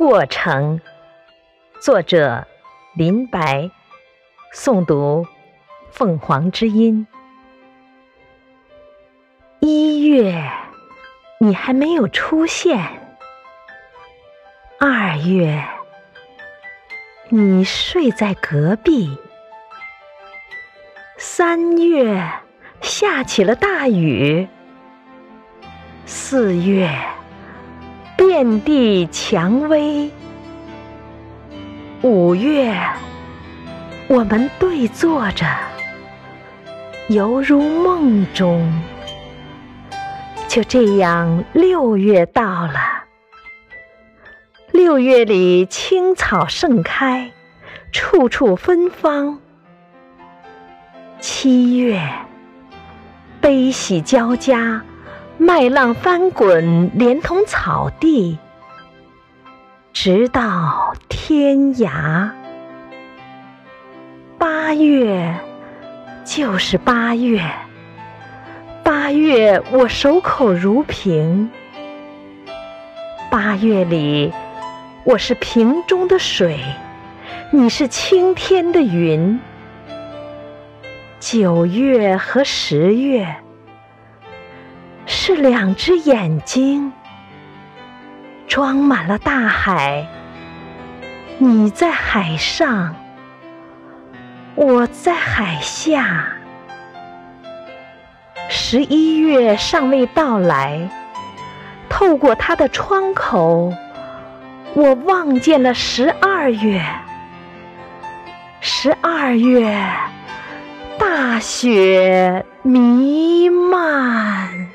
过程，作者林白，诵读凤凰之音。一月，你还没有出现；二月，你睡在隔壁；三月，下起了大雨；四月。遍地蔷薇，五月，我们对坐着，犹如梦中。就这样，六月到了。六月里，青草盛开，处处芬芳。七月，悲喜交加。麦浪翻滚，连同草地，直到天涯。八月就是八月，八月我守口如瓶。八月里，我是瓶中的水，你是青天的云。九月和十月。是两只眼睛，装满了大海。你在海上，我在海下。十一月尚未到来，透过它的窗口，我望见了十二月。十二月，大雪弥漫。